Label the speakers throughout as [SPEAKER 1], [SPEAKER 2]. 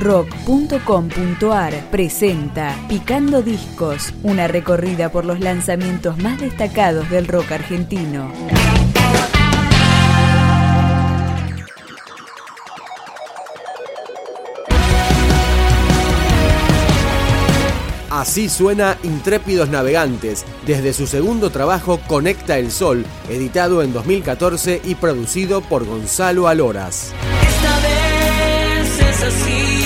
[SPEAKER 1] rock.com.ar presenta Picando Discos, una recorrida por los lanzamientos más destacados del rock argentino.
[SPEAKER 2] Así suena Intrépidos Navegantes, desde su segundo trabajo Conecta el Sol, editado en 2014 y producido por Gonzalo Aloras.
[SPEAKER 3] Esta vez es así,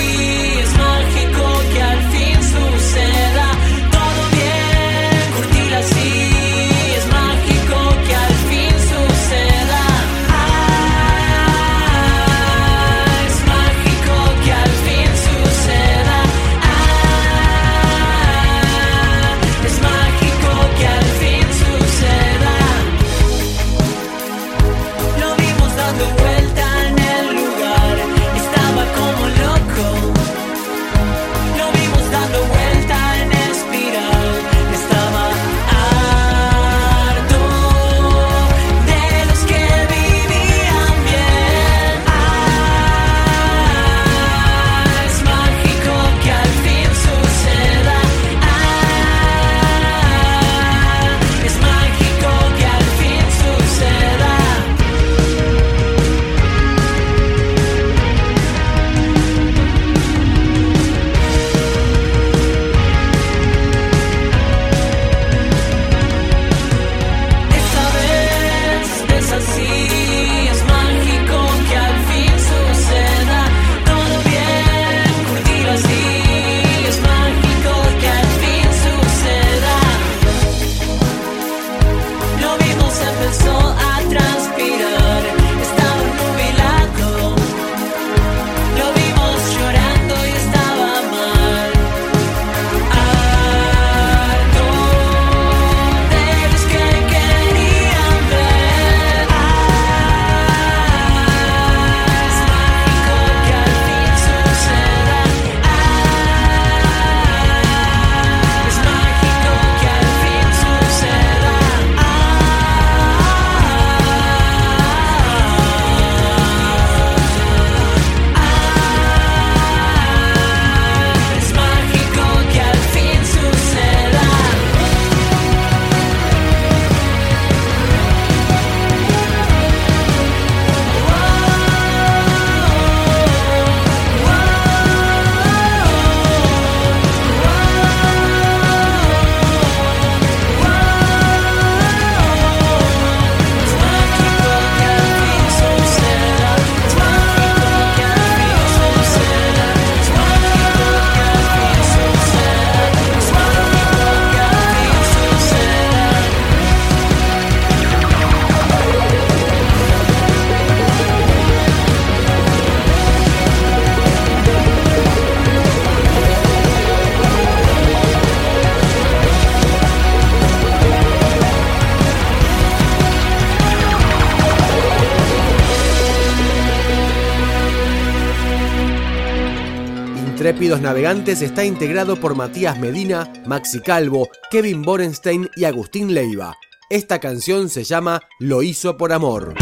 [SPEAKER 2] Intrépidos Navegantes está integrado por Matías Medina, Maxi Calvo, Kevin Borenstein y Agustín Leiva. Esta canción se llama Lo hizo por amor.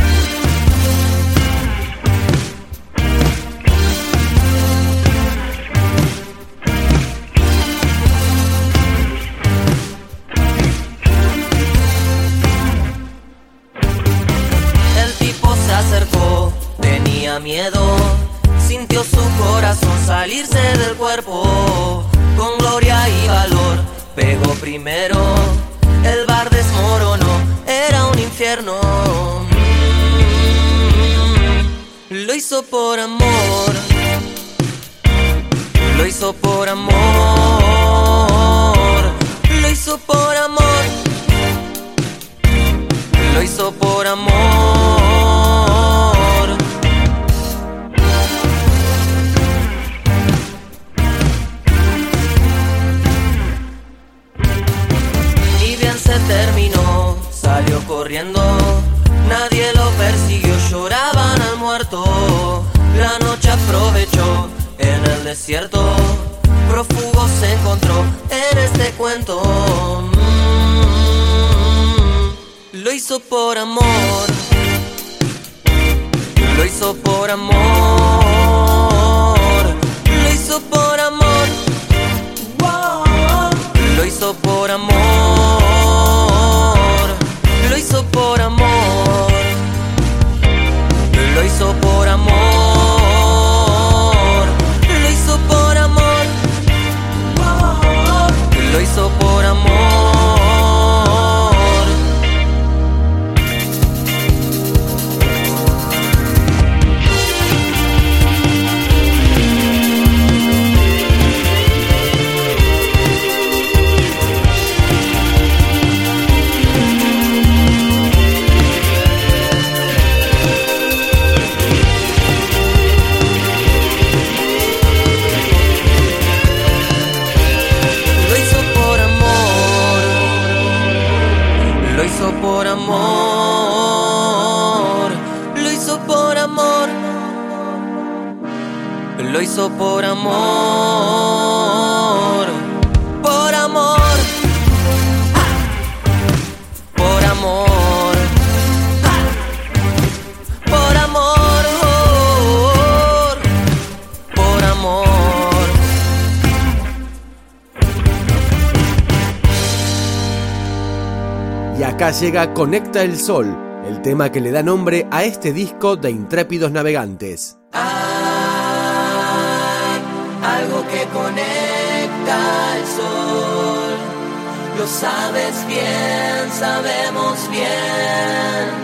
[SPEAKER 3] El tipo se acercó, tenía miedo, sintió su corazón salirse del cuerpo, con gloria y valor, pegó primero, el bar desmoronó, era un infierno. Lo hizo por amor, lo hizo por amor, lo hizo por amor desierto, prófugo se encontró en este cuento. Mm. Lo hizo por amor, lo hizo por amor, lo hizo por amor, lo hizo por amor, lo hizo por amor. lo hizo por amor. Por amor. Por amor. Por amor. Por amor.
[SPEAKER 2] Y acá llega Conecta el Sol, el tema que le da nombre a este disco de Intrépidos Navegantes.
[SPEAKER 3] que conecta el sol. Lo sabes bien, sabemos bien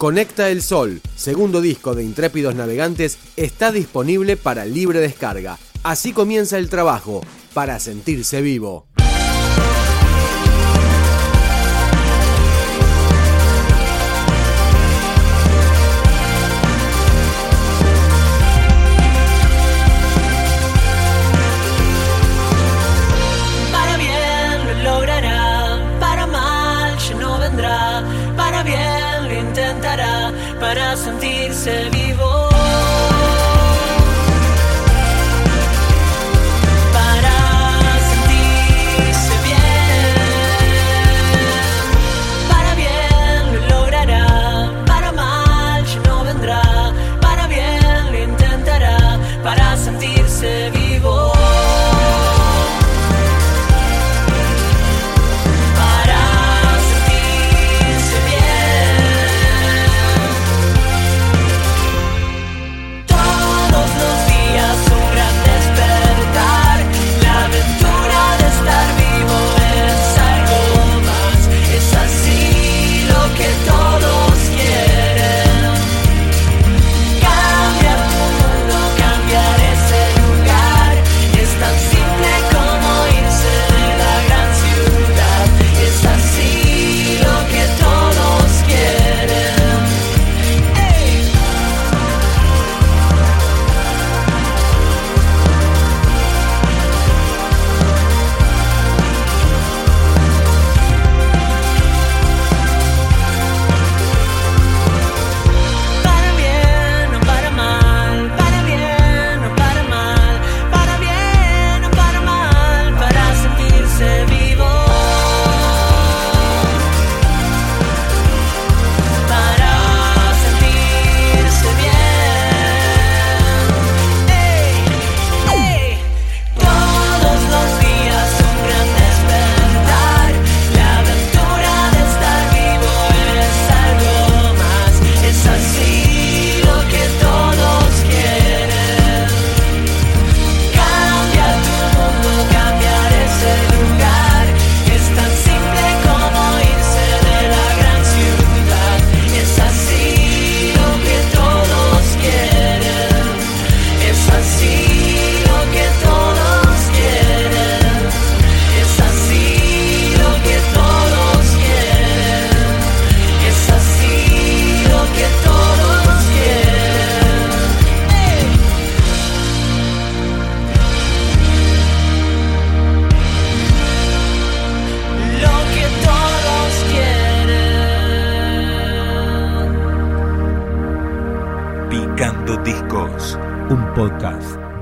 [SPEAKER 3] Conecta
[SPEAKER 2] el Sol, segundo disco de Intrépidos Navegantes, está disponible para libre descarga. Así comienza el trabajo, para sentirse vivo.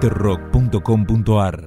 [SPEAKER 4] rock.com.ar.